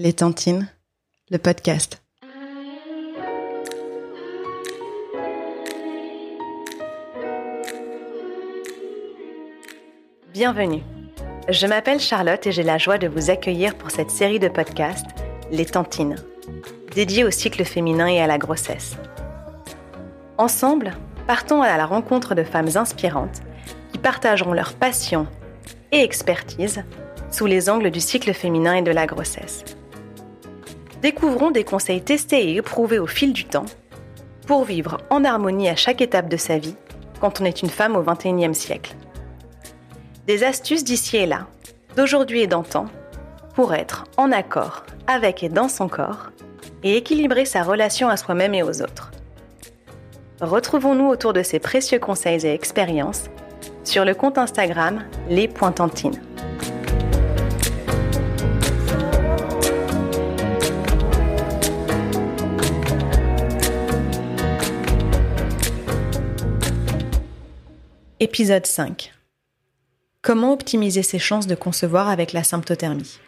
Les Tantines, le podcast. Bienvenue. Je m'appelle Charlotte et j'ai la joie de vous accueillir pour cette série de podcasts, Les Tantines, dédiée au cycle féminin et à la grossesse. Ensemble, partons à la rencontre de femmes inspirantes qui partageront leur passion et expertise sous les angles du cycle féminin et de la grossesse. Découvrons des conseils testés et éprouvés au fil du temps pour vivre en harmonie à chaque étape de sa vie quand on est une femme au XXIe siècle. Des astuces d'ici et là, d'aujourd'hui et d'antan, pour être en accord avec et dans son corps et équilibrer sa relation à soi-même et aux autres. Retrouvons-nous autour de ces précieux conseils et expériences sur le compte Instagram Les Pointantines. Épisode 5. Comment optimiser ses chances de concevoir avec la symptothermie?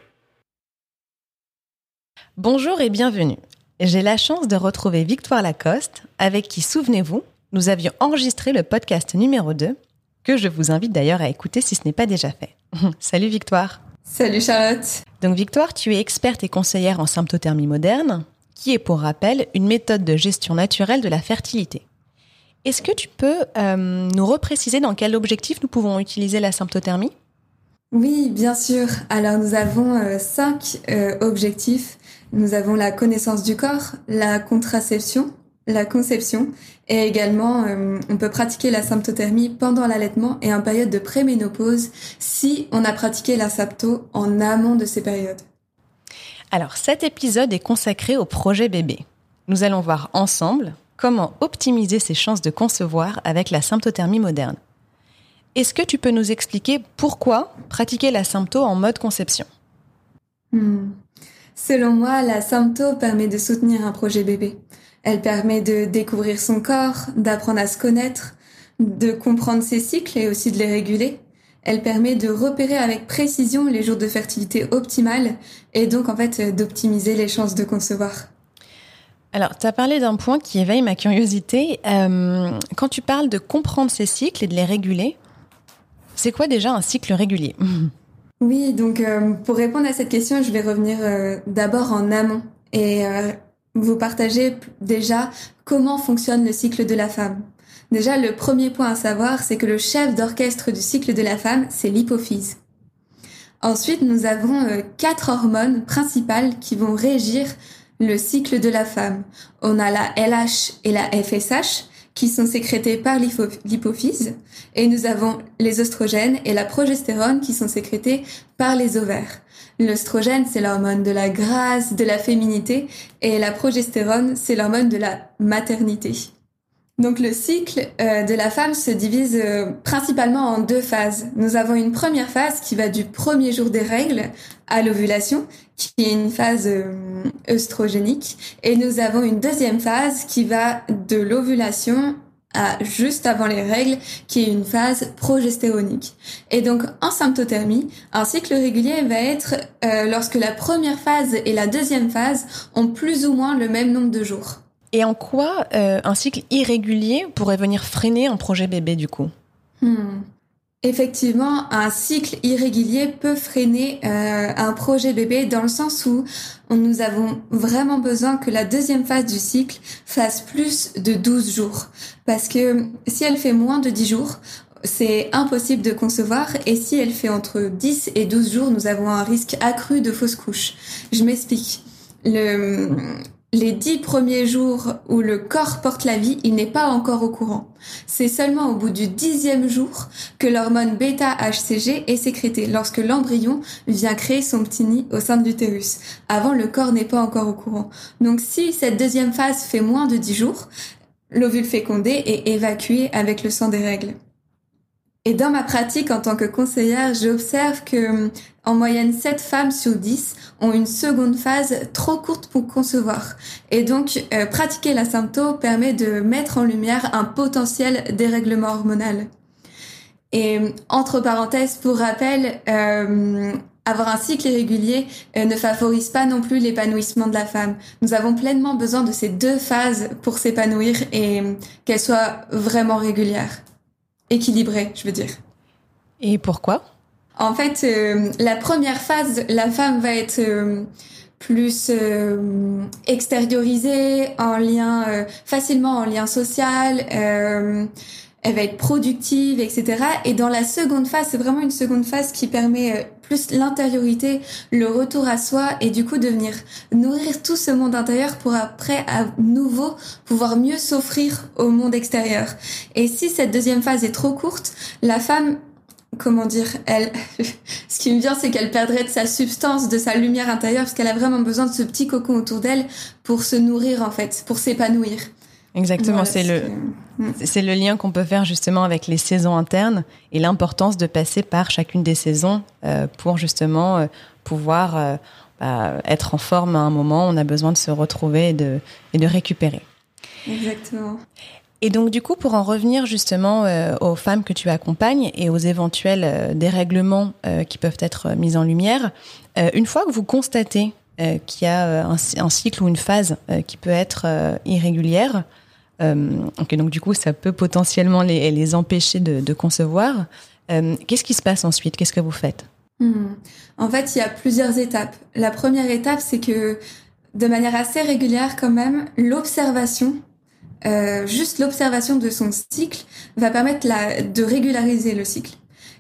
Bonjour et bienvenue. J'ai la chance de retrouver Victoire Lacoste, avec qui, souvenez-vous, nous avions enregistré le podcast numéro 2, que je vous invite d'ailleurs à écouter si ce n'est pas déjà fait. Salut Victoire. Salut Charlotte. Donc Victoire, tu es experte et conseillère en symptothermie moderne, qui est pour rappel une méthode de gestion naturelle de la fertilité. Est-ce que tu peux euh, nous repréciser dans quel objectif nous pouvons utiliser la symptothermie? Oui, bien sûr. Alors nous avons euh, cinq euh, objectifs. Nous avons la connaissance du corps, la contraception, la conception et également on peut pratiquer la symptothermie pendant l'allaitement et en période de préménopause si on a pratiqué la sympto en amont de ces périodes. Alors cet épisode est consacré au projet bébé. Nous allons voir ensemble comment optimiser ses chances de concevoir avec la symptothermie moderne. Est-ce que tu peux nous expliquer pourquoi pratiquer la sympto en mode conception? Hmm. Selon moi, la sympto permet de soutenir un projet bébé. Elle permet de découvrir son corps, d'apprendre à se connaître, de comprendre ses cycles et aussi de les réguler. Elle permet de repérer avec précision les jours de fertilité optimales et donc en fait d'optimiser les chances de concevoir. Alors, tu as parlé d'un point qui éveille ma curiosité. Euh, quand tu parles de comprendre ces cycles et de les réguler, c'est quoi déjà un cycle régulier? Oui, donc euh, pour répondre à cette question, je vais revenir euh, d'abord en amont et vous partager déjà comment fonctionne le cycle de la femme. Déjà, le premier point à savoir, c'est que le chef d'orchestre du cycle de la femme, c'est l'hypophyse. Ensuite, nous avons quatre hormones principales qui vont régir le cycle de la femme. On a la LH et la FSH qui sont sécrétées par l'hypophyse et nous avons les oestrogènes et la progestérone qui sont sécrétés par les ovaires. L'œstrogène, c'est l'hormone de la grâce, de la féminité et la progestérone, c'est l'hormone de la maternité. Donc le cycle euh, de la femme se divise euh, principalement en deux phases. Nous avons une première phase qui va du premier jour des règles à l'ovulation, qui est une phase euh, œstrogénique, et nous avons une deuxième phase qui va de l'ovulation à juste avant les règles, qui est une phase progestéronique. Et donc, en symptothermie, un cycle régulier va être lorsque la première phase et la deuxième phase ont plus ou moins le même nombre de jours. Et en quoi euh, un cycle irrégulier pourrait venir freiner un projet bébé du coup? Hmm. Effectivement, un cycle irrégulier peut freiner euh, un projet bébé dans le sens où nous avons vraiment besoin que la deuxième phase du cycle fasse plus de 12 jours. Parce que si elle fait moins de 10 jours, c'est impossible de concevoir et si elle fait entre 10 et 12 jours, nous avons un risque accru de fausse couche. Je m'explique. Le, les dix premiers jours où le corps porte la vie, il n'est pas encore au courant. C'est seulement au bout du dixième jour que l'hormone bêta-HCG est sécrétée, lorsque l'embryon vient créer son petit nid au sein de l'utérus. Avant, le corps n'est pas encore au courant. Donc si cette deuxième phase fait moins de dix jours, l'ovule fécondé est évacué avec le sang des règles. Et dans ma pratique en tant que conseillère, j'observe que en moyenne 7 femmes sur 10 ont une seconde phase trop courte pour concevoir. Et donc euh, pratiquer la sympto permet de mettre en lumière un potentiel dérèglement hormonal. Et entre parenthèses, pour rappel, euh, avoir un cycle irrégulier ne favorise pas non plus l'épanouissement de la femme. Nous avons pleinement besoin de ces deux phases pour s'épanouir et qu'elles soient vraiment régulières, équilibrées, je veux dire. Et pourquoi? En fait, la première phase, la femme va être plus euh, extériorisée, en lien euh, facilement en lien social. Euh, elle va être productive, etc. Et dans la seconde phase, c'est vraiment une seconde phase qui permet euh, plus l'intériorité, le retour à soi et du coup de venir nourrir tout ce monde intérieur pour après à nouveau pouvoir mieux s'offrir au monde extérieur. Et si cette deuxième phase est trop courte, la femme comment dire, elle, ce qui me vient, c'est qu'elle perdrait de sa substance, de sa lumière intérieure, parce qu'elle a vraiment besoin de ce petit cocon autour d'elle pour se nourrir, en fait, pour s'épanouir. Exactement, c'est le, c'est le lien qu'on peut faire justement avec les saisons internes et l'importance de passer par chacune des saisons euh, pour justement euh, pouvoir euh, bah, être en forme à un moment. On a besoin de se retrouver et de, et de récupérer. Exactement. Et donc du coup, pour en revenir justement aux femmes que tu accompagnes et aux éventuels dérèglements qui peuvent être mis en lumière, une fois que vous constatez qu'il y a un, cycle ou une phase qui peut être irrégulière, donc du coup ça peut potentiellement les, empêcher de, concevoir, qu'est-ce qui se passe ensuite? Qu'est-ce que vous faites? Hmm. En fait, il y a plusieurs étapes. La première étape, c'est que de manière assez régulière quand même, l'observation euh, juste l'observation de son cycle va permettre de régulariser le cycle.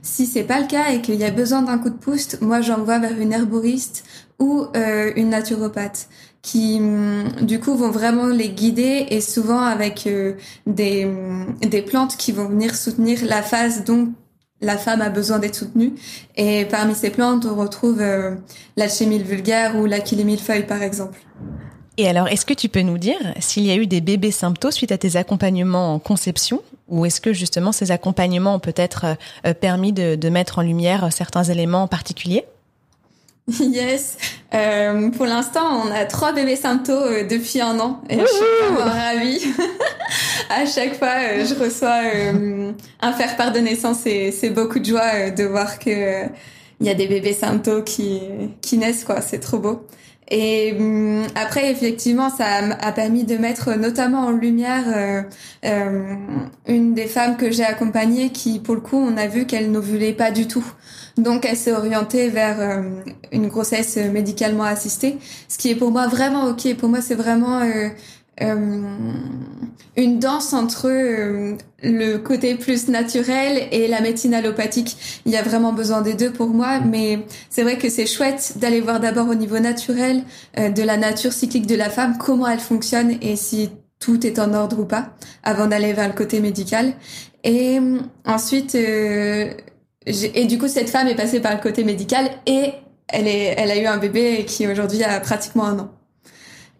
Si c'est pas le cas et qu'il y a besoin d'un coup de pouce, moi j'envoie vers une herboriste ou euh, une naturopathe qui hum, du coup vont vraiment les guider et souvent avec euh, des, hum, des plantes qui vont venir soutenir la phase dont la femme a besoin d'être soutenue. Et parmi ces plantes, on retrouve euh, l'alchimie vulgaire ou l'aquilémillefeuille par exemple. Et alors, est-ce que tu peux nous dire s'il y a eu des bébés symptômes suite à tes accompagnements en conception ou est-ce que justement ces accompagnements ont peut-être euh, permis de, mettre en lumière certains éléments en particulier? Yes. Euh, pour l'instant, on a trois bébés symptômes euh, depuis un an et je suis vraiment ravie. à chaque fois, je reçois un faire-part de naissance et c'est beaucoup de joie de voir que il y a des bébés symptômes qui qui naissent quoi. C'est trop beau. Et hum, après, effectivement, ça a permis de mettre notamment en lumière euh, euh, une des femmes que j'ai accompagnées qui, pour le coup, on a vu qu'elle n'ovulait pas du tout. Donc, elle s'est orientée vers euh, une grossesse médicalement assistée, ce qui est pour moi vraiment ok. Pour moi, c'est vraiment euh, une danse entre euh, le côté plus naturel et la médecine allopathique. Il y a vraiment besoin des deux pour moi, mais c'est vrai que c'est chouette d'aller voir d'abord au niveau naturel euh, de la nature cyclique de la femme, comment elle fonctionne et si tout est en ordre ou pas, avant d'aller vers le côté médical. Et ensuite, et du coup, cette femme est passée par le côté médical et elle, est, elle a eu un bébé qui aujourd'hui a pratiquement un an.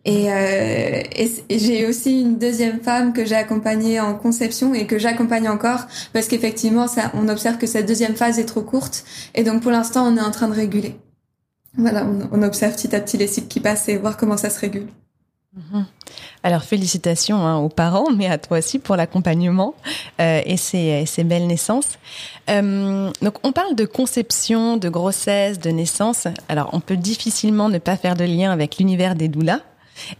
Et, euh, et, j'ai aussi une deuxième femme que j'ai accompagnée en conception et que j'accompagne encore parce qu'effectivement, ça, on observe que cette deuxième phase est trop courte et donc pour l'instant, on est en train de réguler. Voilà, on, observe petit à petit les cycles qui passent et voir comment ça se régule. Mhm. Alors félicitations hein, aux parents, mais à toi aussi pour l'accompagnement euh, et ces, ces, belles naissances. Euh, donc on parle de conception, de grossesse, de naissance. Alors on peut difficilement ne pas faire de lien avec l'univers des doulas.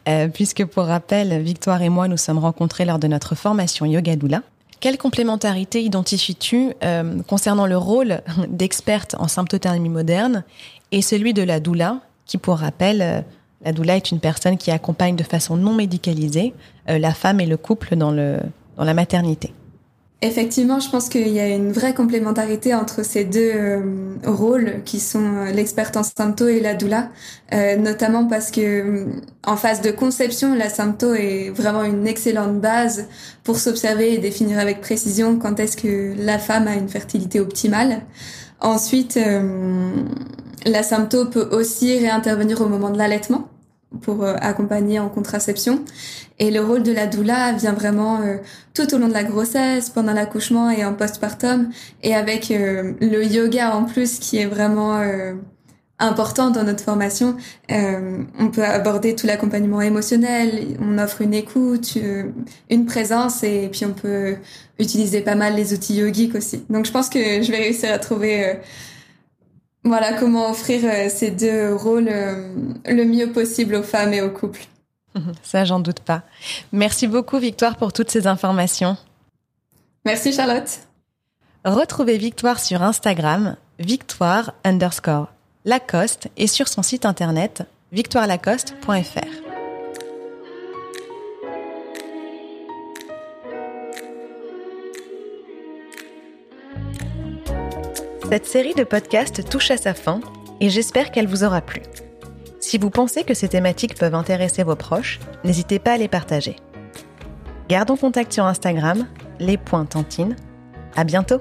Euh, puisque pour rappel, Victoire et moi nous sommes rencontrés lors de notre formation Yoga Doula. Quelle complémentarité identifies-tu euh, concernant le rôle d'experte en symptothermie moderne et celui de la doula, qui pour rappel, euh, la doula est une personne qui accompagne de façon non médicalisée la femme et le couple dans, le, dans la maternité? Effectivement, je pense qu'il y a une vraie complémentarité entre ces deux euh, rôles qui sont euh, l'experte en sympto et la doula, euh, notamment parce que en phase de conception, la sympto est vraiment une excellente base pour s'observer et définir avec précision quand est-ce que la femme a une fertilité optimale. Ensuite, la sympto peut aussi réintervenir au moment de l'allaitement pour euh, accompagner en contraception. Et le rôle de la doula vient vraiment euh, tout au long de la grossesse, pendant l'accouchement et en postpartum, et avec euh, le yoga en plus qui est vraiment important dans notre formation. on peut aborder tout l'accompagnement émotionnel, on offre une écoute, une présence, et puis on peut utiliser pas mal les outils yogiques aussi. Donc je pense que je vais réussir à trouver voilà comment offrir ces deux rôles le mieux possible aux femmes et aux couples. Ça, j'en doute pas. Merci beaucoup, Victoire, pour toutes ces informations. Merci, Charlotte. Retrouvez Victoire sur Instagram, victoire underscore Lacoste et sur son site internet victoirelacoste.fr. Cette série de podcasts touche à sa fin et j'espère qu'elle vous aura plu. Si vous pensez que ces thématiques peuvent intéresser vos proches, n'hésitez pas à les partager. Gardons contact sur Instagram, les À bientôt!